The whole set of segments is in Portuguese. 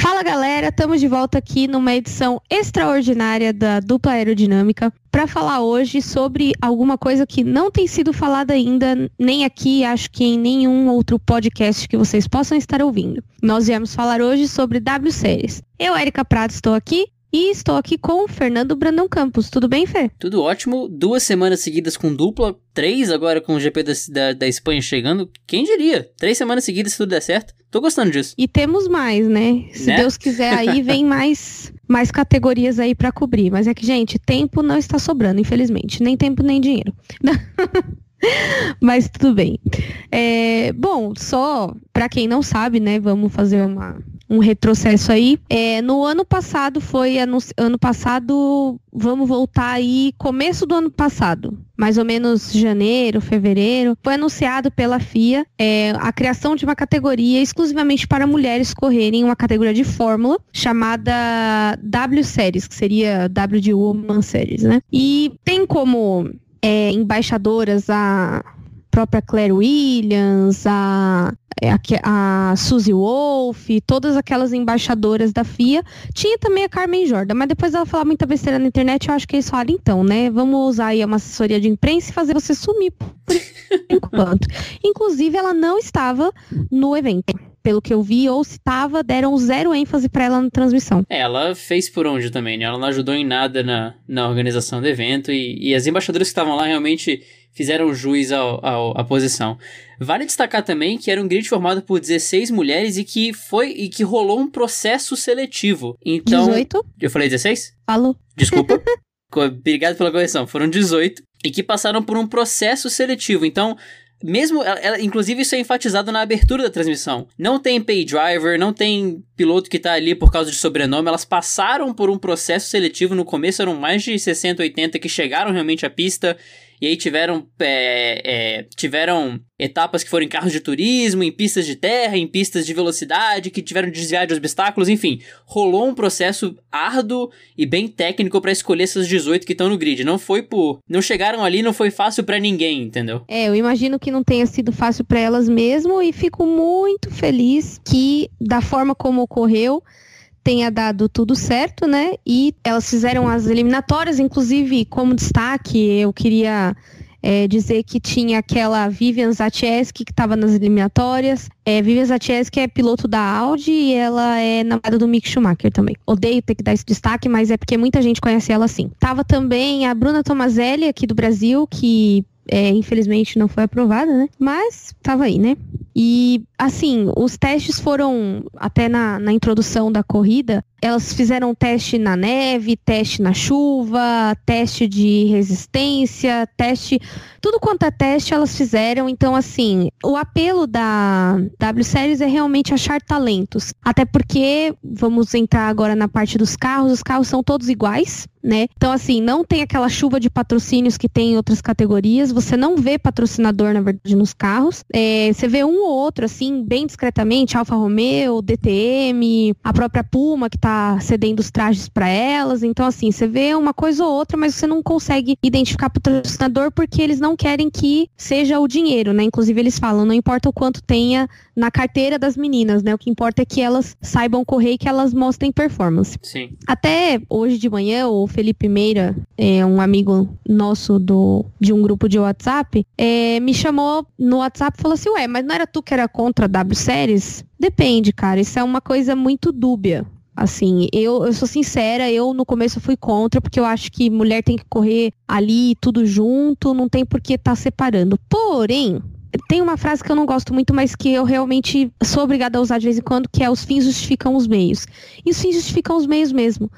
Fala galera, estamos de volta aqui numa edição extraordinária da Dupla Aerodinâmica para falar hoje sobre alguma coisa que não tem sido falada ainda, nem aqui, acho que em nenhum outro podcast que vocês possam estar ouvindo. Nós viemos falar hoje sobre W Séries. Eu, Erika Prato, estou aqui e estou aqui com o Fernando Brandão Campos. Tudo bem, Fê? Tudo ótimo. Duas semanas seguidas com dupla, três agora com o GP da, da, da, Espanha chegando. Quem diria? Três semanas seguidas se tudo der certo. Tô gostando disso. E temos mais, né? Se né? Deus quiser aí, vem mais, mais categorias aí para cobrir. Mas é que, gente, tempo não está sobrando, infelizmente. Nem tempo, nem dinheiro. Mas tudo bem. É, bom, só para quem não sabe, né? Vamos fazer uma, um retrocesso aí. É, no ano passado foi ano passado, vamos voltar aí começo do ano passado, mais ou menos janeiro, fevereiro, foi anunciado pela FIA é, a criação de uma categoria exclusivamente para mulheres correrem uma categoria de fórmula chamada W Series, que seria W de Woman Series, né? E tem como é, embaixadoras a própria Claire Williams, a, a, a Suzy Wolf, todas aquelas embaixadoras da FIA. Tinha também a Carmen Jordan, mas depois ela falar muita besteira na internet, eu acho que eles falaram, então, né? Vamos usar aí uma assessoria de imprensa e fazer você sumir por enquanto. Inclusive, ela não estava no evento pelo que eu vi, ou se tava, deram zero ênfase para ela na transmissão. É, ela fez por onde também, né? Ela não ajudou em nada na, na organização do evento e, e as embaixadoras que estavam lá realmente fizeram juiz ao, ao, à posição. Vale destacar também que era um grid formado por 16 mulheres e que foi e que rolou um processo seletivo. Então, 18? Eu falei 16? Falou. Desculpa. Obrigado pela correção. Foram 18 e que passaram por um processo seletivo. Então, mesmo, ela, ela, inclusive isso é enfatizado na abertura da transmissão. Não tem pay driver, não tem piloto que tá ali por causa de sobrenome. Elas passaram por um processo seletivo. No começo eram mais de 60, 80 que chegaram realmente à pista e aí tiveram, é, é, tiveram etapas que foram em carros de turismo, em pistas de terra, em pistas de velocidade, que tiveram de desviar de obstáculos, enfim. Rolou um processo árduo e bem técnico para escolher essas 18 que estão no grid. Não foi por. Não chegaram ali, não foi fácil para ninguém, entendeu? É, eu imagino que não tenha sido fácil para elas mesmo e fico muito feliz que, da forma como ocorreu, tenha dado tudo certo, né? E elas fizeram as eliminatórias, inclusive, como destaque, eu queria é, dizer que tinha aquela Vivian Zatieski que estava nas eliminatórias. É, Vivian Zatieski é piloto da Audi e ela é namorada do Mick Schumacher também. Odeio ter que dar esse destaque, mas é porque muita gente conhece ela assim. Tava também a Bruna Tomazelli aqui do Brasil, que é, infelizmente não foi aprovada, né? Mas tava aí, né? E assim, os testes foram até na, na introdução da corrida, elas fizeram teste na neve, teste na chuva, teste de resistência, teste. Tudo quanto é teste elas fizeram. Então, assim, o apelo da W Series é realmente achar talentos. Até porque, vamos entrar agora na parte dos carros, os carros são todos iguais, né? Então, assim, não tem aquela chuva de patrocínios que tem em outras categorias. Você não vê patrocinador, na verdade, nos carros. É, você vê um ou outro, assim, bem discretamente, Alfa Romeo, DTM, a própria Puma, que tá cedendo os trajes para elas. Então, assim, você vê uma coisa ou outra, mas você não consegue identificar patrocinador porque eles não querem que seja o dinheiro, né? Inclusive, eles falam, não importa o quanto tenha na carteira das meninas, né? O que importa é que elas saibam correr e que elas mostrem performance. Sim. Até hoje de manhã, o Felipe Meira, é um amigo nosso do, de um grupo de WhatsApp, é, me chamou no WhatsApp e falou assim: Ué, mas não era tu que era contra W Series? Depende, cara. Isso é uma coisa muito dúbia. Assim, eu, eu sou sincera, eu no começo fui contra, porque eu acho que mulher tem que correr ali tudo junto, não tem por que estar tá separando. Porém, tem uma frase que eu não gosto muito, mas que eu realmente sou obrigada a usar de vez em quando, que é os fins justificam os meios. E os fins justificam os meios mesmo.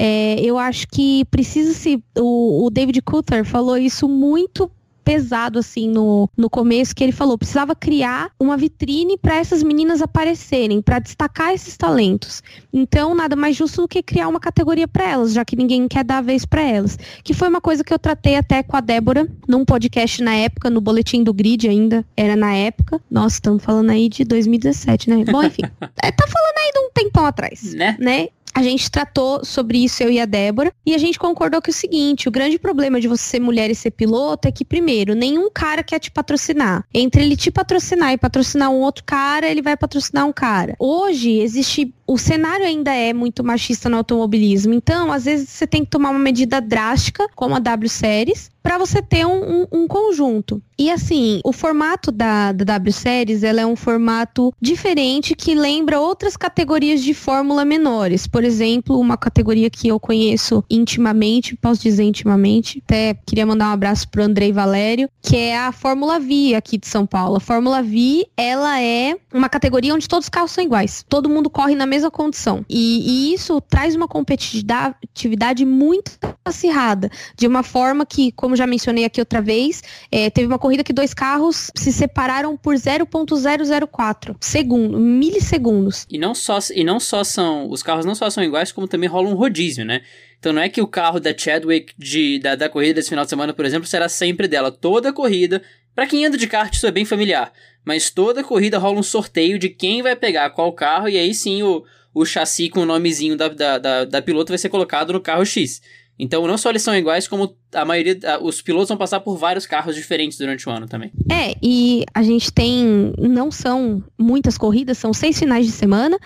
É, eu acho que precisa se. O, o David Coulter falou isso muito pesado assim no, no começo que ele falou, precisava criar uma vitrine para essas meninas aparecerem, para destacar esses talentos. Então, nada mais justo do que criar uma categoria para elas, já que ninguém quer dar vez para elas. Que foi uma coisa que eu tratei até com a Débora num podcast na época, no boletim do Grid ainda, era na época. Nossa, estamos falando aí de 2017, né? Bom, enfim, é, tá falando aí de um tempão atrás, né? né? A gente tratou sobre isso, eu e a Débora, e a gente concordou que é o seguinte: o grande problema de você ser mulher e ser piloto é que, primeiro, nenhum cara quer te patrocinar. Entre ele te patrocinar e patrocinar um outro cara, ele vai patrocinar um cara. Hoje existe. O cenário ainda é muito machista no automobilismo. Então, às vezes, você tem que tomar uma medida drástica, como a W Series, para você ter um, um, um, conjunto. E assim, o formato da, da W Series ela é um formato diferente que lembra outras categorias de fórmula menores. Por exemplo, uma categoria que eu conheço intimamente, posso dizer intimamente, até queria mandar um abraço pro Andrei Valério, que é a Fórmula V aqui de São Paulo. A Fórmula V, ela é uma categoria onde todos os carros são iguais. Todo mundo corre na mesma condição. E, e isso traz uma competitividade muito acirrada, de uma forma que, como já mencionei aqui outra vez, é, teve uma corrida que dois carros se separaram por 0.004 segundo, milissegundos. E não só e não só são os carros não só são iguais, como também rola um rodízio, né? Então não é que o carro da Chadwick de, da, da corrida desse final de semana, por exemplo, será sempre dela. Toda corrida, para quem anda de kart isso é bem familiar, mas toda corrida rola um sorteio de quem vai pegar qual carro e aí sim o, o chassi com o nomezinho da, da, da, da piloto vai ser colocado no carro X. Então, não só eles são iguais, como a maioria, os pilotos vão passar por vários carros diferentes durante o ano também. É, e a gente tem, não são muitas corridas, são seis finais de semana,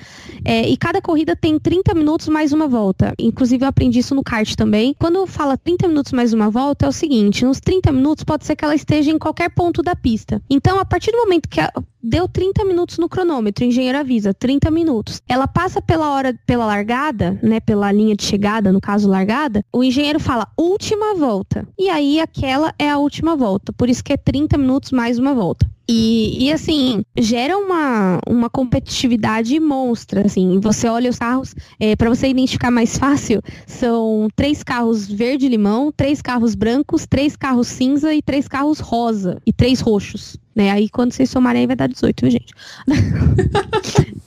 é, e cada corrida tem 30 minutos mais uma volta. Inclusive, eu aprendi isso no kart também. Quando fala 30 minutos mais uma volta, é o seguinte: nos 30 minutos pode ser que ela esteja em qualquer ponto da pista. Então, a partir do momento que a, deu 30 minutos no cronômetro, o engenheiro avisa, 30 minutos. Ela passa pela hora, pela largada, né, pela linha de chegada, no caso largada, o engenheiro fala última volta. E aí aquela é a última volta, por isso que é 30 minutos mais uma volta. E, e, assim, gera uma, uma competitividade monstra, assim. Você olha os carros, é, para você identificar mais fácil, são três carros verde-limão, três carros brancos, três carros cinza e três carros rosa e três roxos. Né? Aí quando vocês somarem aí vai dar 18, viu, gente?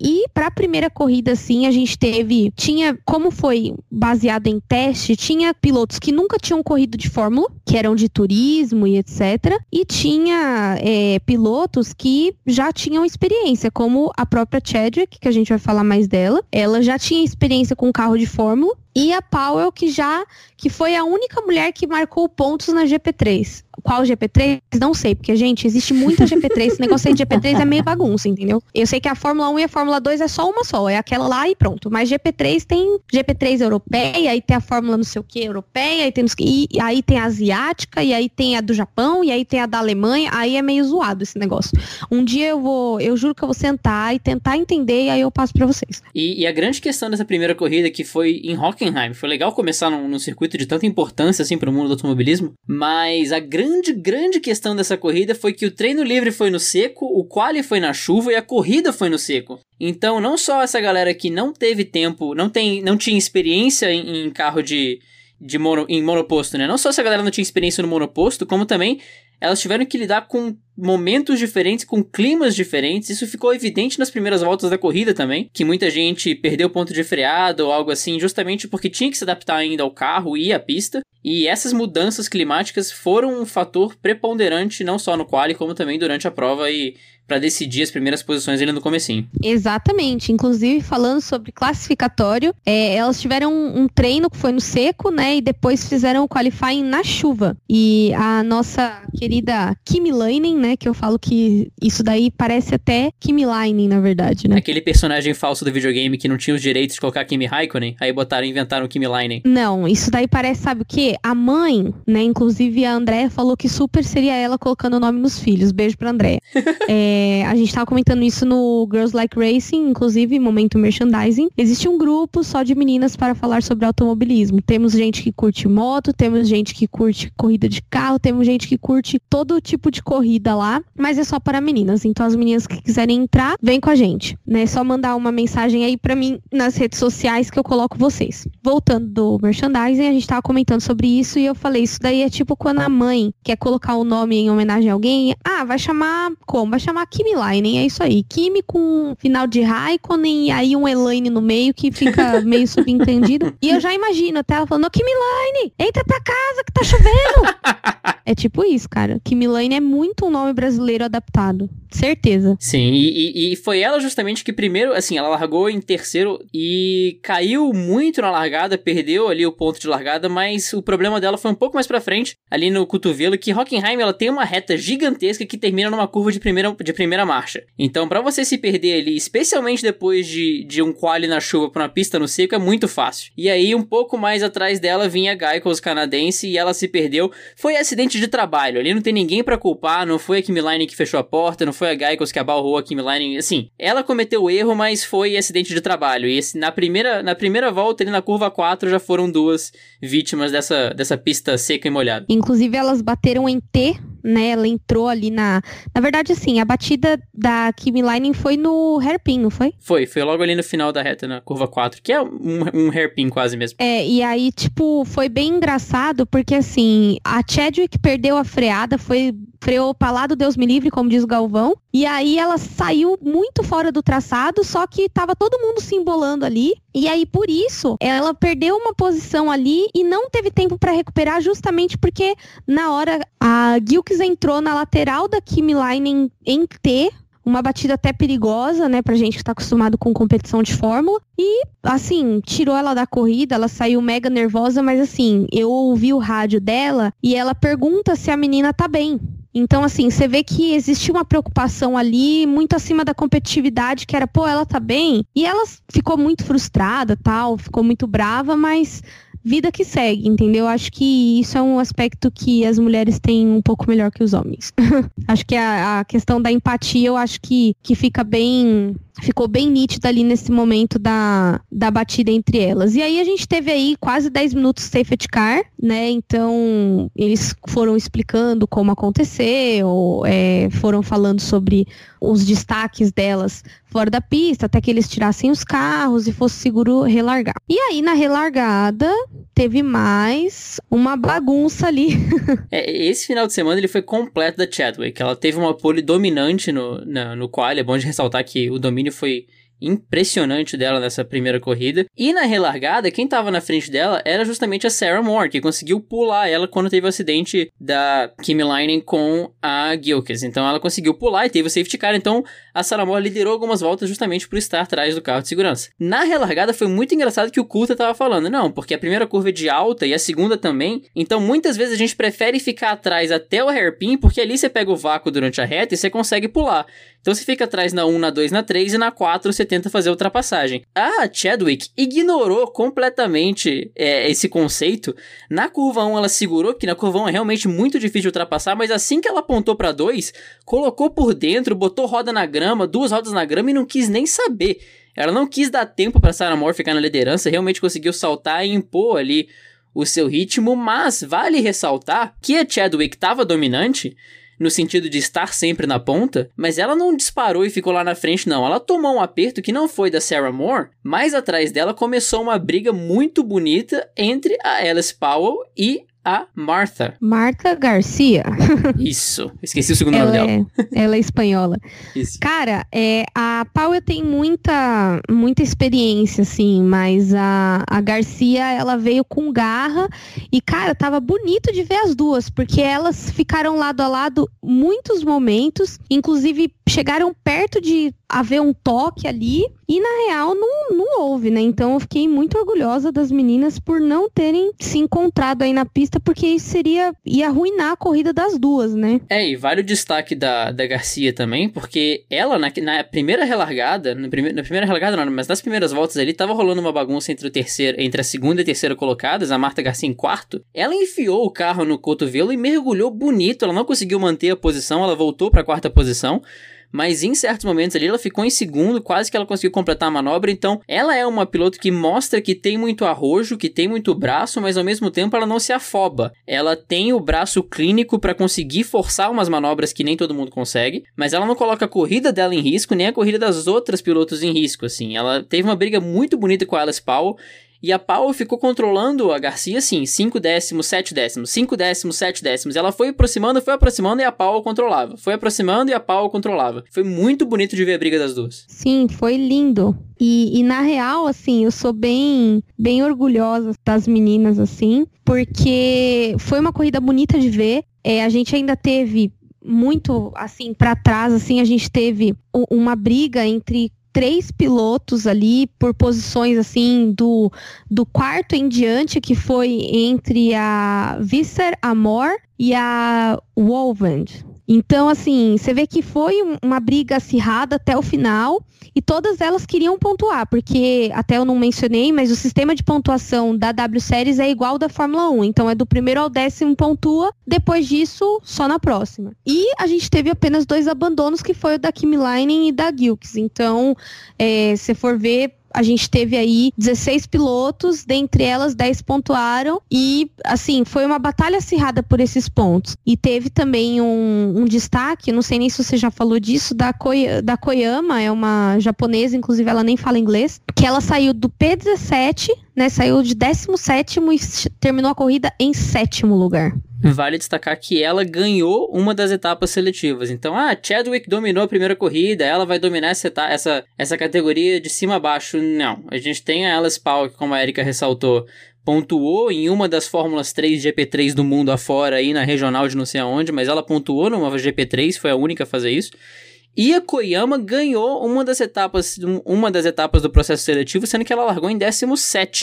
E para a primeira corrida, assim, a gente teve. Tinha, como foi baseado em teste, tinha pilotos que nunca tinham corrido de Fórmula, que eram de turismo e etc. E tinha é, pilotos que já tinham experiência, como a própria Chadwick, que a gente vai falar mais dela. Ela já tinha experiência com carro de Fórmula. E a Powell, que já que foi a única mulher que marcou pontos na GP3 qual GP3? Não sei, porque, gente, existe muita GP3. Esse negócio aí de GP3 é meio bagunça, entendeu? Eu sei que a Fórmula 1 e a Fórmula 2 é só uma só, é aquela lá e pronto. Mas GP3 tem GP3 europeia, aí tem a Fórmula não sei o que europeia, aí tem, e aí tem a asiática, e aí tem a do Japão, e aí tem a da Alemanha. Aí é meio zoado esse negócio. Um dia eu vou, eu juro que eu vou sentar e tentar entender, e aí eu passo para vocês. E, e, a grande questão dessa primeira corrida, que foi em Hockenheim, foi legal começar num, num circuito de tanta importância assim para o mundo do automobilismo, mas a grande grande, questão dessa corrida foi que o treino livre foi no seco, o quali foi na chuva e a corrida foi no seco. Então, não só essa galera que não teve tempo, não, tem, não tinha experiência em, em carro de, de mono, em monoposto, né? Não só essa galera não tinha experiência no monoposto, como também elas tiveram que lidar com momentos diferentes, com climas diferentes. Isso ficou evidente nas primeiras voltas da corrida também, que muita gente perdeu ponto de freado ou algo assim, justamente porque tinha que se adaptar ainda ao carro e à pista. E essas mudanças climáticas foram um fator preponderante não só no quali, como também durante a prova e para decidir as primeiras posições ali no comecinho. Exatamente. Inclusive, falando sobre classificatório, é, elas tiveram um, um, treino que foi no seco, né? E depois fizeram o qualifying na chuva. E a nossa querida Kimi Lainen, né? Que eu falo que isso daí parece até Kimi Lainen, na verdade, né? Aquele personagem falso do videogame que não tinha os direitos de colocar Kimi Raikkonen, aí botaram, inventaram Kimi Lainen. Não, isso daí parece, sabe o quê? A mãe, né? Inclusive a Andréa falou que super seria ela colocando o nome nos filhos. Beijo pra Andréa. é, é, a gente tava comentando isso no Girls Like Racing, inclusive, momento merchandising. Existe um grupo só de meninas para falar sobre automobilismo. Temos gente que curte moto, temos gente que curte corrida de carro, temos gente que curte todo tipo de corrida lá, mas é só para meninas. Então as meninas que quiserem entrar, vem com a gente. Né? É só mandar uma mensagem aí para mim nas redes sociais que eu coloco vocês. Voltando do merchandising, a gente tava comentando sobre isso e eu falei, isso daí é tipo quando a mãe quer colocar o nome em homenagem a alguém. Ah, vai chamar como? Vai chamar Kimi Lainen, é isso aí. Kimi com final de Raikkonen e aí um Elaine no meio que fica meio subentendido. E eu já imagino até ela falando, Kimi Laine, entra pra casa que tá chovendo. é tipo isso, cara. Kimi Laine é muito um nome nome brasileiro adaptado. Certeza. Sim, e, e, foi ela justamente que primeiro, assim, ela largou em terceiro e caiu muito na largada, perdeu ali o ponto de largada, mas o problema dela foi um pouco mais pra frente, ali no cotovelo, que Hockenheim, ela tem uma reta gigantesca que termina numa curva de primeira, de primeira marcha. Então, para você se perder ali, especialmente depois de, de um quali na chuva pra uma pista no seco, é muito fácil. E aí, um pouco mais atrás dela, vinha Gaikos canadense e ela se perdeu. Foi acidente de trabalho, ali não tem ninguém para culpar, não foi a Kimi Line que fechou a porta, não foi a Gaikos que abalrou a Kimi Line, assim, ela cometeu o erro, mas foi acidente de trabalho. E esse, na, primeira, na primeira volta, ali na curva 4, já foram duas vítimas dessa, dessa pista seca e molhada. Inclusive, elas bateram em T né? Ela entrou ali na. Na verdade, assim, a batida da Kimi Lining foi no hairpin, não foi? Foi, foi logo ali no final da reta, na curva 4, que é um, um hairpin quase mesmo. É, e aí, tipo, foi bem engraçado, porque assim, a Chadwick perdeu a freada, foi freou para lá do Deus me livre, como diz o Galvão. E aí ela saiu muito fora do traçado, só que tava todo mundo se embolando ali. E aí por isso ela perdeu uma posição ali e não teve tempo para recuperar, justamente porque na hora a Gilkes entrou na lateral da Kimi Line em T, uma batida até perigosa, né, pra gente que tá acostumado com competição de fórmula. E, assim, tirou ela da corrida, ela saiu mega nervosa, mas assim, eu ouvi o rádio dela e ela pergunta se a menina tá bem. Então, assim, você vê que existia uma preocupação ali muito acima da competitividade, que era, pô, ela tá bem. E ela ficou muito frustrada, tal, ficou muito brava, mas vida que segue, entendeu? Acho que isso é um aspecto que as mulheres têm um pouco melhor que os homens. acho que a, a, questão da empatia, eu acho que, que fica bem ficou bem nítida ali nesse momento da, da batida entre elas. E aí a gente teve aí quase 10 minutos safety car, né? Então eles foram explicando como aconteceu, é, foram falando sobre os destaques delas fora da pista, até que eles tirassem os carros e fosse seguro relargar. E aí na relargada teve mais uma bagunça ali. é, esse final de semana ele foi completo da Chadwick. Ela teve uma pole dominante no, na, no qual, é bom de ressaltar que o domínio foi impressionante dela nessa primeira corrida. E na relargada, quem estava na frente dela era justamente a Sarah Moore, que conseguiu pular ela quando teve o acidente da Kimi Leinen com a Gilkes. Então ela conseguiu pular e teve o safety car. Então a Sarah Moore liderou algumas voltas justamente por estar atrás do carro de segurança. Na relargada foi muito engraçado que o Coulter estava falando, não, porque a primeira curva é de alta e a segunda também. Então muitas vezes a gente prefere ficar atrás até o hairpin, porque ali você pega o vácuo durante a reta e você consegue pular. Então você fica atrás na 1, na 2, na 3 e na 4 você tenta fazer a ultrapassagem. A Chadwick ignorou completamente é, esse conceito. Na curva 1 ela segurou, que na curva 1 é realmente muito difícil de ultrapassar, mas assim que ela apontou para 2, colocou por dentro, botou roda na grama, duas rodas na grama e não quis nem saber. Ela não quis dar tempo para Sarah Moore ficar na liderança, realmente conseguiu saltar e impor ali o seu ritmo, mas vale ressaltar que a Chadwick estava dominante no sentido de estar sempre na ponta, mas ela não disparou e ficou lá na frente, não. Ela tomou um aperto que não foi da Sarah Moore, mas atrás dela começou uma briga muito bonita entre a Alice Powell e a Martha. Martha Garcia. Isso. Esqueci o segundo ela nome dela. É, ela é espanhola. Isso. Cara, é, a Paula tem muita, muita experiência, assim, mas a, a Garcia, ela veio com garra e, cara, tava bonito de ver as duas, porque elas ficaram lado a lado muitos momentos, inclusive chegaram perto de haver um toque ali e na real não, não houve, né? Então eu fiquei muito orgulhosa das meninas por não terem se encontrado aí na pista, porque isso seria ia arruinar a corrida das duas, né? É, e vale o destaque da, da Garcia também, porque ela na, na primeira relargada, na, prime, na primeira relargada não, mas nas primeiras voltas ali tava rolando uma bagunça entre o terceiro, entre a segunda e a terceira colocadas, a Marta Garcia em quarto. Ela enfiou o carro no cotovelo e mergulhou bonito, ela não conseguiu manter a posição, ela voltou para a quarta posição mas em certos momentos ali ela ficou em segundo, quase que ela conseguiu completar a manobra. Então, ela é uma piloto que mostra que tem muito arrojo, que tem muito braço, mas ao mesmo tempo ela não se afoba. Ela tem o braço clínico para conseguir forçar umas manobras que nem todo mundo consegue, mas ela não coloca a corrida dela em risco, nem a corrida das outras pilotos em risco, assim. Ela teve uma briga muito bonita com a Alice Powell, e a Powell ficou controlando a Garcia, assim, 5 décimos, 7 décimos, 5 décimos, 7 décimos. Ela foi aproximando, foi aproximando e a Powell controlava. Foi aproximando e a Powell controlava. Foi muito bonito de ver a briga das duas. Sim, foi lindo. E, e, na real, assim, eu sou bem, bem orgulhosa das meninas, assim, porque foi uma corrida bonita de ver. É, a gente ainda teve muito assim para trás, assim a gente teve uma briga entre três pilotos ali por posições assim do, do quarto em diante, que foi entre a Visser Amor e a Wolvand. Então, assim, você vê que foi uma briga acirrada até o final e todas elas queriam pontuar, porque até eu não mencionei, mas o sistema de pontuação da W Series é igual da Fórmula 1. Então, é do primeiro ao décimo pontua, depois disso, só na próxima. E a gente teve apenas dois abandonos, que foi o da Kimi Leinen e da Gilks. Então, é, se for ver, a gente teve aí 16 pilotos, dentre elas 10 pontuaram e, assim, foi uma batalha acirrada por esses pontos. E teve também um, um destaque, não sei nem se você já falou disso, da, Koy da Koyama, é uma japonesa, inclusive ela nem fala inglês, que ela saiu do P17, né, saiu de 17 e terminou a corrida em sétimo lugar. Vale destacar que ela ganhou uma das etapas seletivas. Então, ah, Chadwick dominou a primeira corrida, ela vai dominar essa, essa, essa categoria de cima a baixo. Não. A gente tem a Alice Paul, que, como a Erika ressaltou, pontuou em uma das Fórmulas 3 GP3 do mundo afora, aí na regional de não sei aonde, mas ela pontuou numa GP3, foi a única a fazer isso. E a Koyama ganhou uma das etapas, uma das etapas do processo seletivo, sendo que ela largou em 17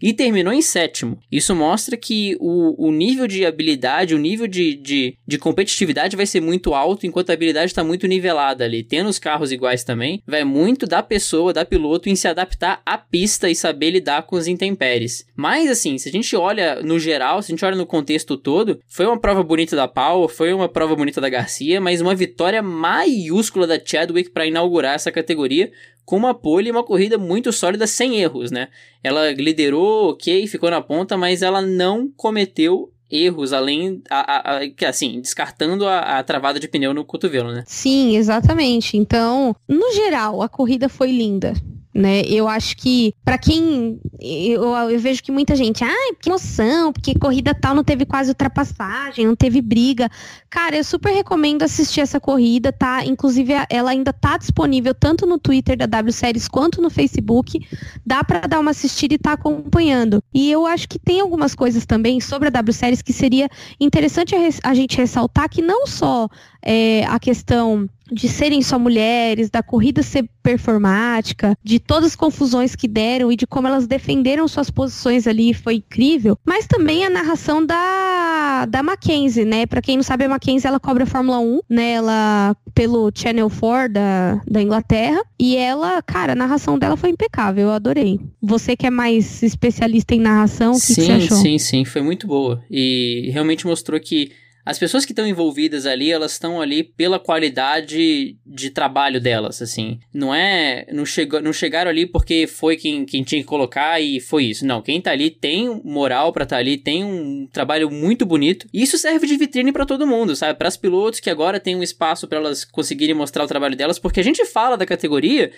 e terminou em sétimo. Isso mostra que o, o nível de habilidade, o nível de, de, de competitividade vai ser muito alto, enquanto a habilidade está muito nivelada ali. Tendo os carros iguais também, vai muito da pessoa, da piloto, em se adaptar à pista e saber lidar com os intempéries. Mas assim, se a gente olha no geral, se a gente olha no contexto todo, foi uma prova bonita da Paul, foi uma prova bonita da Garcia, mas uma vitória maiúscula minúscula da Chadwick para inaugurar essa categoria com uma pole e uma corrida muito sólida sem erros, né? Ela liderou, ok, ficou na ponta, mas ela não cometeu erros, além, a, a, a, assim, descartando a, a, travada de pneu no cotovelo, né? Sim, exatamente. Então, no geral, a corrida foi linda né? Eu acho que para quem eu, eu, vejo que muita gente, ah, que emoção, porque corrida tal não teve quase ultrapassagem, não teve briga. Cara, eu super recomendo assistir essa corrida, tá? Inclusive ela ainda tá disponível tanto no Twitter da W Series quanto no Facebook. Dá para dar uma assistida e tá acompanhando. E eu acho que tem algumas coisas também sobre a W Series que seria interessante a, a gente ressaltar que não só é, a questão de serem só mulheres, da corrida ser performática, de todas as confusões que deram e de como elas defenderam suas posições ali, foi incrível. Mas também a narração da, da Mackenzie, né? Para quem não sabe, a Mackenzie ela cobra a Fórmula 1, né? Ela pelo Channel 4 da, da Inglaterra. E ela, cara, a narração dela foi impecável, eu adorei. Você que é mais especialista em narração, o que, sim, que você achou? Sim, sim, foi muito boa. E realmente mostrou que as pessoas que estão envolvidas ali, elas estão ali pela qualidade de trabalho delas, assim. Não é. Não, chegou, não chegaram ali porque foi quem, quem tinha que colocar e foi isso. Não, quem tá ali tem moral para estar tá ali, tem um trabalho muito bonito. E isso serve de vitrine para todo mundo, sabe? Para as pilotos que agora tem um espaço para elas conseguirem mostrar o trabalho delas, porque a gente fala da categoria,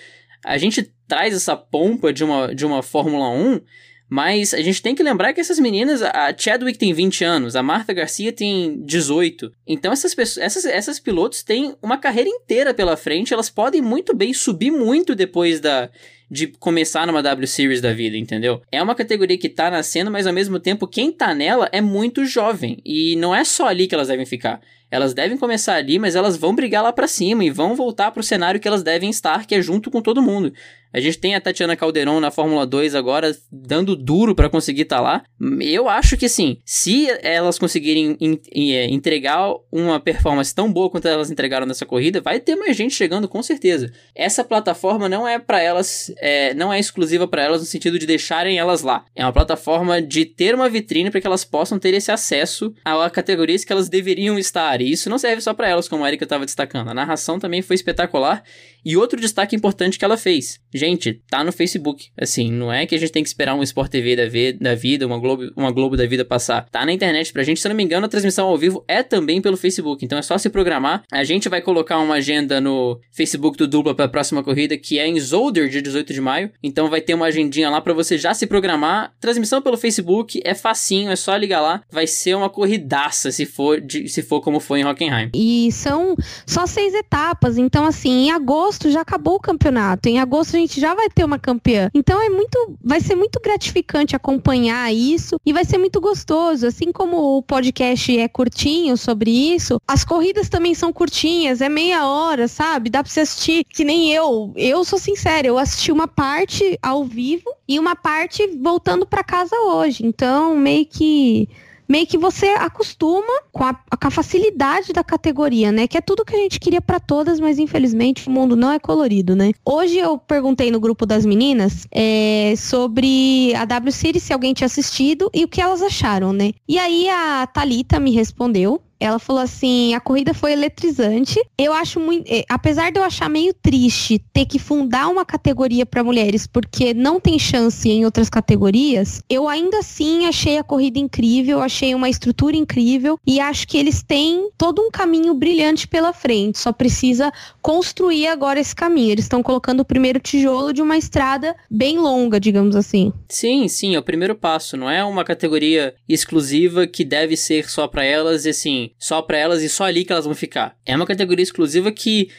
a gente traz essa pompa de uma, de uma Fórmula 1 mas a gente tem que lembrar que essas meninas, a Chadwick tem 20 anos, a Martha Garcia tem 18. Então essas pessoas, essas, essas pilotos têm uma carreira inteira pela frente, elas podem muito bem subir muito depois da de começar numa W Series da vida, entendeu? É uma categoria que tá nascendo, mas ao mesmo tempo quem tá nela é muito jovem e não é só ali que elas devem ficar. Elas devem começar ali, mas elas vão brigar lá para cima e vão voltar pro cenário que elas devem estar, que é junto com todo mundo. A gente tem a Tatiana Calderon na Fórmula 2 agora, dando duro para conseguir estar tá lá. Eu acho que, assim, se elas conseguirem é, entregar uma performance tão boa quanto elas entregaram nessa corrida, vai ter mais gente chegando, com certeza. Essa plataforma não é para elas, é, não é exclusiva para elas no sentido de deixarem elas lá. É uma plataforma de ter uma vitrine para que elas possam ter esse acesso a categorias que elas deveriam estar. E isso não serve só para elas, como a Erika estava destacando. A narração também foi espetacular. E outro destaque importante que ela fez. Gente, tá no Facebook. Assim, não é que a gente tem que esperar um Sport TV da, da vida, uma Globo, uma Globo da vida passar. Tá na internet pra gente. Se eu não me engano, a transmissão ao vivo é também pelo Facebook. Então é só se programar. A gente vai colocar uma agenda no Facebook do Dupla pra próxima corrida, que é em Zolder, dia 18 de maio. Então vai ter uma agendinha lá para você já se programar. Transmissão pelo Facebook é facinho, é só ligar lá. Vai ser uma corridaça se for, de, se for como foi em Hockenheim. E são só seis etapas. Então, assim, em agosto já acabou o campeonato. Em agosto a gente gente já vai ter uma campeã. Então é muito, vai ser muito gratificante acompanhar isso e vai ser muito gostoso, assim como o podcast é curtinho sobre isso, as corridas também são curtinhas, é meia hora, sabe? Dá pra você assistir, que nem eu. Eu sou sincera, eu assisti uma parte ao vivo e uma parte voltando para casa hoje. Então, meio que meio que você acostuma com a, com a, facilidade da categoria, né? Que é tudo que a gente queria para todas, mas infelizmente o mundo não é colorido, né? Hoje eu perguntei no grupo das meninas é, sobre a W Series, se alguém tinha assistido e o que elas acharam, né? E aí a Talita me respondeu ela falou assim: a corrida foi eletrizante. Eu acho muito. Eh, apesar de eu achar meio triste ter que fundar uma categoria para mulheres, porque não tem chance em outras categorias, eu ainda assim achei a corrida incrível, achei uma estrutura incrível e acho que eles têm todo um caminho brilhante pela frente. Só precisa construir agora esse caminho. Eles estão colocando o primeiro tijolo de uma estrada bem longa, digamos assim. Sim, sim, é o primeiro passo. Não é uma categoria exclusiva que deve ser só para elas, e assim, só para elas e só ali que elas vão ficar. É uma categoria exclusiva que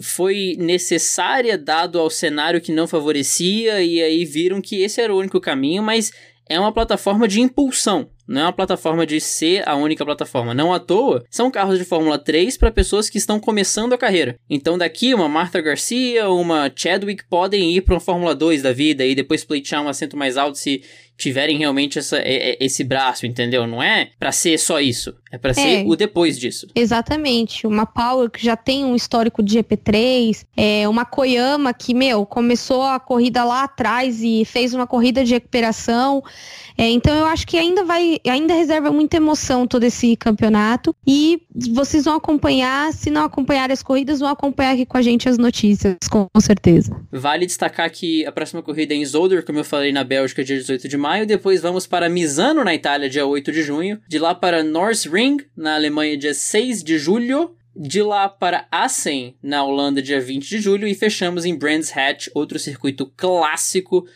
foi necessária dado ao cenário que não favorecia e aí viram que esse era o único caminho, mas é uma plataforma de impulsão. Não é uma plataforma de ser a única plataforma. Não à toa, são carros de Fórmula 3 para pessoas que estão começando a carreira. Então, daqui, uma Martha Garcia, uma Chadwick podem ir para uma Fórmula 2 da vida e depois pleitear um assento mais alto se tiverem realmente essa, esse braço, entendeu? Não é para ser só isso, é para ser é, o depois disso. Exatamente. Uma Power que já tem um histórico de GP3, é uma Koyama que, meu, começou a corrida lá atrás e fez uma corrida de recuperação. É, então eu acho que ainda vai, ainda reserva muita emoção todo esse campeonato. E vocês vão acompanhar, se não acompanhar as corridas, vão acompanhar aqui com a gente as notícias, com certeza. Vale destacar que a próxima corrida é em Zolder, como eu falei na Bélgica, dia 18 de maio, depois vamos para Misano, na Itália, dia 8 de junho, de lá para Ring na Alemanha, dia 6 de julho, de lá para Assen, na Holanda, dia 20 de julho, e fechamos em Brands Hatch, outro circuito clássico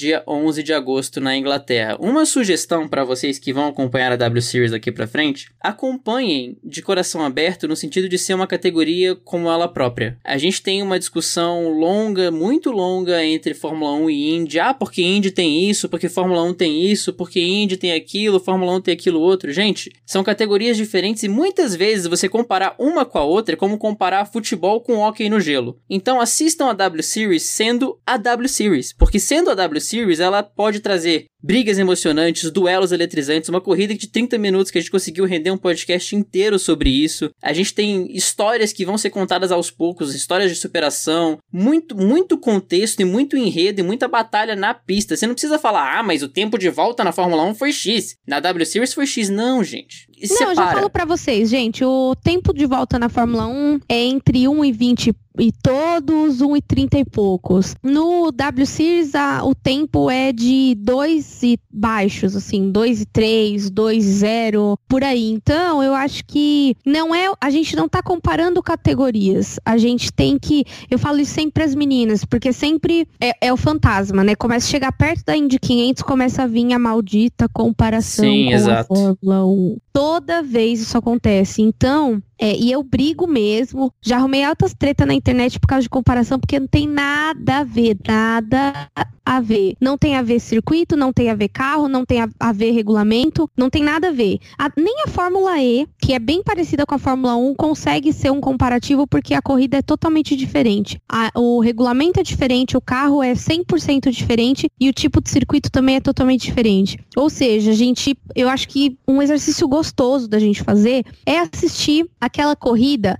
dia 11 de agosto na Inglaterra. Uma sugestão para vocês que vão acompanhar a W Series daqui para frente: acompanhem de coração aberto no sentido de ser uma categoria como ela própria. A gente tem uma discussão longa, muito longa entre Fórmula 1 e Indy. Ah, porque Indy tem isso, porque Fórmula 1 tem isso, porque Indy tem aquilo, Fórmula 1 tem aquilo outro. Gente, são categorias diferentes e muitas vezes você comparar uma com a outra é como comparar futebol com hockey no gelo. Então assistam a W Series sendo a W Series, porque sendo a W Series, ela pode trazer brigas emocionantes, duelos eletrizantes, uma corrida de 30 minutos que a gente conseguiu render um podcast inteiro sobre isso. A gente tem histórias que vão ser contadas aos poucos, histórias de superação, muito, muito contexto e muito enredo e muita batalha na pista. Você não precisa falar, ah, mas o tempo de volta na Fórmula 1 foi X, na W Series foi X. Não, gente. Não, Separa. eu já falo pra vocês, gente, o tempo de volta na Fórmula 1 é entre 1 e 20 e todos 1 e 30 e poucos. No W Series, a, o tempo é de 2 e baixos, assim, 2 e 3, 2 e 0, por aí. Então, eu acho que não é, a gente não tá comparando categorias. A gente tem que, eu falo isso sempre as meninas, porque sempre é, é o fantasma, né? Começa a chegar perto da Indy 500, começa a vir a maldita comparação Sim, com exato. a Fórmula 1. Toda vez isso acontece. Então, é, e eu brigo mesmo. Já arrumei altas treta na internet por causa de comparação, porque não tem nada a ver, nada a ver. Não tem a ver circuito, não tem a ver carro, não tem a, ver regulamento, não tem nada a ver. A, nem a Fórmula E, que é bem parecida com a Fórmula 1, consegue ser um comparativo porque a corrida é totalmente diferente. A, o regulamento é diferente, o carro é 100% diferente e o tipo de circuito também é totalmente diferente. Ou seja, a gente, eu acho que um exercício gostoso da gente fazer é assistir a aquela corrida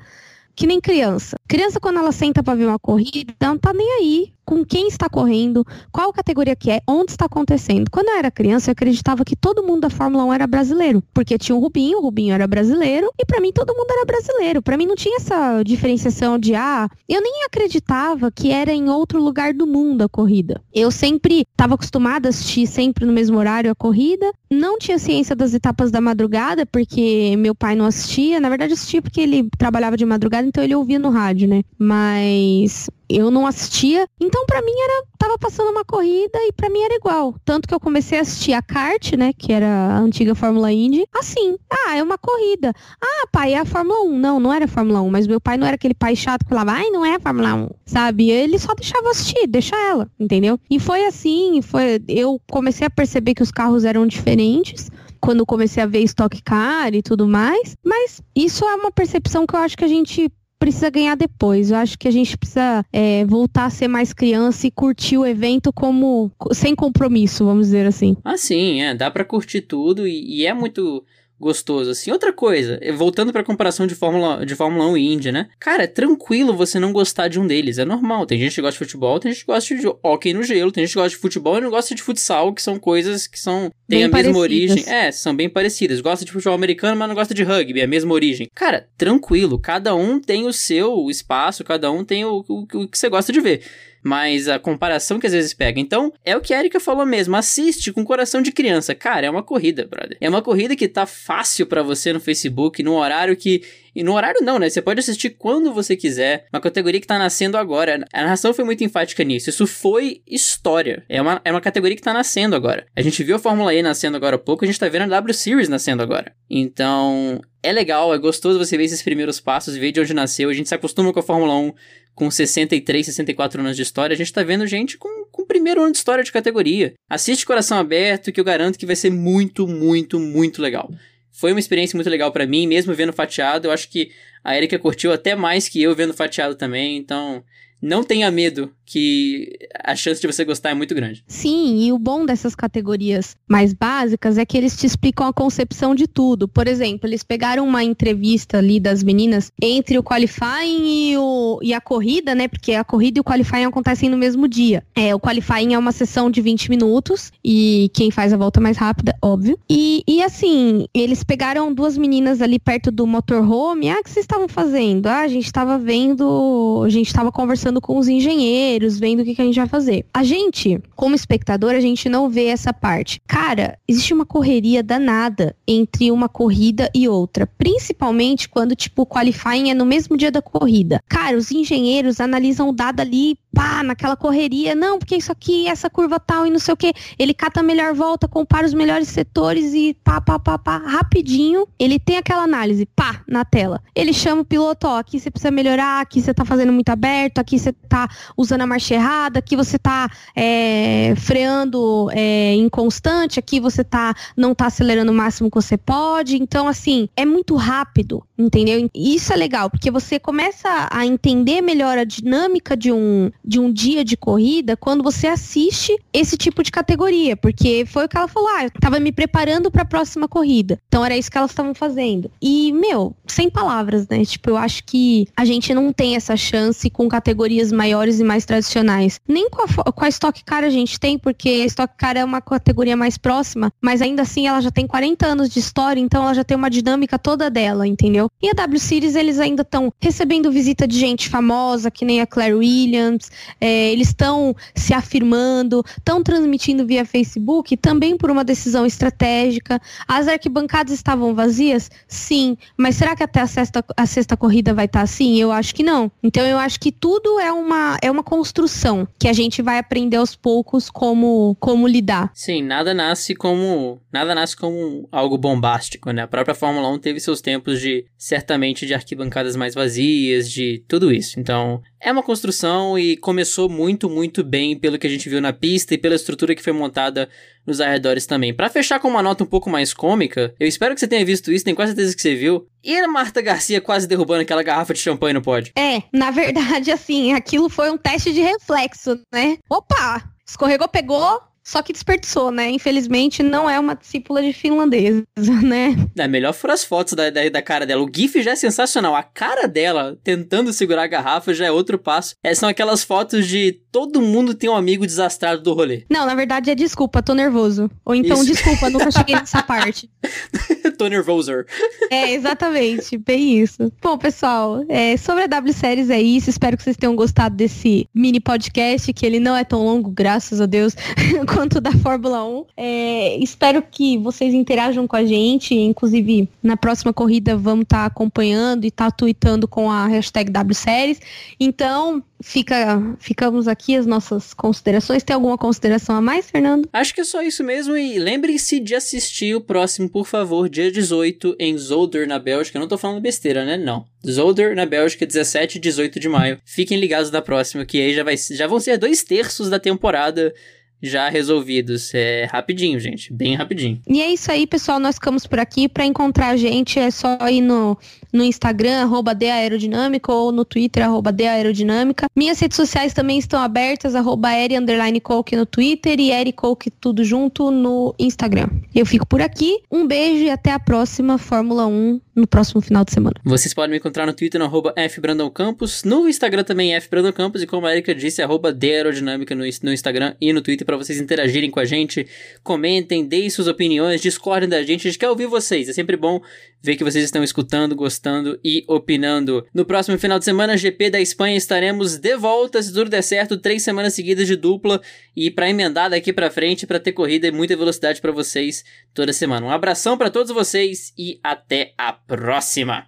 que nem criança. Criança, quando ela senta para ver uma corrida, não tá nem aí com quem está correndo, qual categoria que é, onde está acontecendo. Quando eu era criança, eu acreditava que todo mundo da Fórmula 1 era brasileiro, porque tinha o Rubinho, o Rubinho era brasileiro, e para mim todo mundo era brasileiro. Para mim não tinha essa diferenciação de ah, eu nem acreditava que era em outro lugar do mundo a corrida. Eu sempre estava acostumada a assistir sempre no mesmo horário a corrida, não tinha ciência das etapas da madrugada, porque meu pai não assistia, na verdade assistia porque ele trabalhava de madrugada, então ele ouvia no rádio. Né? Mas eu não assistia, então para mim era tava passando uma corrida e para mim era igual. Tanto que eu comecei a assistir a kart, né, que era a antiga Fórmula Indy, assim. Ah, é uma corrida. Ah, pai, é a Fórmula 1. Não, não era a Fórmula 1, mas meu pai não era aquele pai chato que falava: "Ai, não é a Fórmula 1". Sabe? Ele só deixava assistir, deixa ela, entendeu? E foi assim, foi eu comecei a perceber que os carros eram diferentes quando comecei a ver Stock Car e tudo mais. Mas isso é uma percepção que eu acho que a gente precisa ganhar depois. Eu acho que a gente precisa é, voltar a ser mais criança e curtir o evento como sem compromisso, vamos dizer assim. Ah, sim, é, dá para curtir tudo e, e é muito gostoso, assim. Outra coisa, eh, voltando pra comparação de Fórmula, de Fórmula 1 e Indy, né? Cara, é tranquilo você não gostar de um deles, é normal. Tem gente que gosta de futebol, tem gente que gosta de hockey no gelo, tem gente que gosta de futebol e não gosta de futsal, que são coisas que são... Tem bem a mesma parecidas. origem. É, são bem parecidas. Gosta de futebol americano, mas não gosta de rugby, é a mesma origem. Cara, tranquilo, cada um tem o seu espaço, cada um tem o, o, o que você gosta de ver mas a comparação que às vezes pega. Então, é o que a Erika falou mesmo, assiste com coração de criança. Cara, é uma corrida, brother. É uma corrida que tá fácil para você no Facebook, no horário que e no horário não, né? Você pode assistir quando você quiser. Uma categoria que tá nascendo agora. A narração foi muito enfática nisso. Isso foi história. É uma, é uma categoria que tá nascendo agora. A gente viu a Fórmula E nascendo agora há pouco, a gente tá vendo a W Series nascendo agora. Então, é legal, é gostoso você ver esses primeiros passos, ver de onde nasceu. A gente se acostuma com a Fórmula 1 com 63, 64 anos de história, a gente tá vendo gente com, com o primeiro ano de história de categoria. Assiste Coração Aberto, que eu garanto que vai ser muito, muito, muito legal. Foi uma experiência muito legal para mim, mesmo vendo fatiado. Eu acho que a Erika curtiu até mais que eu vendo fatiado também, então não tenha medo que a chance de você gostar é muito grande. Sim, e o bom dessas categorias mais básicas é que eles te explicam a concepção de tudo. Por exemplo, eles pegaram uma entrevista ali das meninas entre o qualifying e, o, e a corrida, né? Porque a corrida e o qualifying acontecem no mesmo dia. É, o qualifying é uma sessão de 20 minutos e quem faz a volta mais rápida, óbvio. E, e assim, eles pegaram duas meninas ali perto do motorhome. Ah, o que vocês estavam fazendo? Ah, a gente estava vendo, a gente estava conversando com os engenheiros vendo o que, que a gente vai fazer. A gente, como espectador, a gente não vê essa parte. Cara, existe uma correria danada entre uma corrida e outra, principalmente quando, tipo, o qualifying é no mesmo dia da corrida. Cara, os engenheiros analisam o dado ali, pá, naquela correria. Não, porque isso aqui, essa curva tal e não sei o que. Ele cata a melhor volta, compara os melhores setores e pá, pá, pá, pá, rapidinho. Ele tem aquela análise, pá, na tela. Ele chama o piloto, ó, aqui você precisa melhorar, aqui você tá fazendo muito aberto, aqui você tá usando a marcha errada, aqui você está é, freando é, inconstante, aqui você tá, não está acelerando o máximo que você pode. Então, assim, é muito rápido, entendeu? E isso é legal, porque você começa a entender melhor a dinâmica de um, de um dia de corrida quando você assiste esse tipo de categoria, porque foi o que ela falou, ah, eu tava me preparando para a próxima corrida. Então era isso que elas estavam fazendo. E, meu, sem palavras, né? Tipo, eu acho que a gente não tem essa chance com categorias maiores e mais tradicionais. Nem com a, com a Stock Car a gente tem, porque a Stock Car é uma categoria mais próxima, mas ainda assim ela já tem 40 anos de história, então ela já tem uma dinâmica toda dela, entendeu? E a W Series, eles ainda estão recebendo visita de gente famosa, que nem a Claire Williams, é, eles estão se afirmando, estão transmitindo via Facebook, também por uma decisão estratégica. As arquibancadas estavam vazias? Sim, mas será que até a sexta, a sexta corrida vai estar assim? Eu acho que não. Então eu acho que tudo é uma, é uma construção que a gente vai aprender aos poucos como como lidar. Sim, nada nasce como nada nasce como algo bombástico, né? A própria Fórmula 1 teve seus tempos de certamente de arquibancadas mais vazias, de tudo isso. Então, é uma construção e começou muito, muito bem pelo que a gente viu na pista e pela estrutura que foi montada nos arredores também. Para fechar com uma nota um pouco mais cômica, eu espero que você tenha visto isso, tenho quase certeza que você viu. E a Marta Garcia quase derrubando aquela garrafa de champanhe no pódio? É, na verdade, assim, aquilo foi um teste de reflexo, né? Opa! Escorregou, pegou, só que desperdiçou, né? Infelizmente, não é uma discípula de finlandesa, né? É, melhor foram as fotos da, da, da, cara dela. O GIF já é sensacional. A cara dela tentando segurar a garrafa já é outro passo. É, são aquelas fotos de todo mundo tem um amigo desastrado do rolê. Não, na verdade é desculpa, tô nervoso. Ou então, Isso. desculpa, nunca cheguei nessa parte. Tô nervoso. É, exatamente, bem isso. Bom, pessoal, é, sobre a W Series é isso. Espero que vocês tenham gostado desse mini podcast, que ele não é tão longo, graças a Deus, quanto da Fórmula 1. É, espero que vocês interajam com a gente. Inclusive, na próxima corrida vamos estar tá acompanhando e estar tá tweetando com a hashtag W Series. Então, fica, ficamos aqui as nossas considerações. Tem alguma consideração a mais, Fernando? Acho que é só isso mesmo. E lembrem-se de assistir o próximo, por favor, dia 18, em Zolder, na Bélgica. Eu não tô falando besteira, né? Não. Zolder, na Bélgica, 17 e 18 de maio. Fiquem ligados da próxima, que aí já, vai, já vão ser dois terços da temporada já resolvidos. É rapidinho, gente. Bem rapidinho. E é isso aí, pessoal. Nós ficamos por aqui. Para encontrar a gente é só ir no no Instagram, arroba Aerodinâmica, ou no Twitter, arroba Aerodinâmica. Minhas redes sociais também estão abertas, arroba Coke no Twitter e Eri Coke tudo junto no Instagram. Eu fico por aqui, um beijo e até a próxima Fórmula 1 no próximo final de semana. Vocês podem me encontrar no Twitter, no FBrandãoCampos, no Instagram também FBrandãoCampos e como a Erika disse, arroba Aerodinâmica no, no Instagram e no Twitter para vocês interagirem com a gente, comentem, deem suas opiniões, discordem da gente, a gente quer ouvir vocês, é sempre bom ver que vocês estão escutando, gostando e opinando. No próximo final de semana, GP da Espanha, estaremos de volta, se tudo der certo, três semanas seguidas de dupla e para emendar daqui para frente, para ter corrida e muita velocidade para vocês toda semana. Um abração para todos vocês e até a próxima! prossima!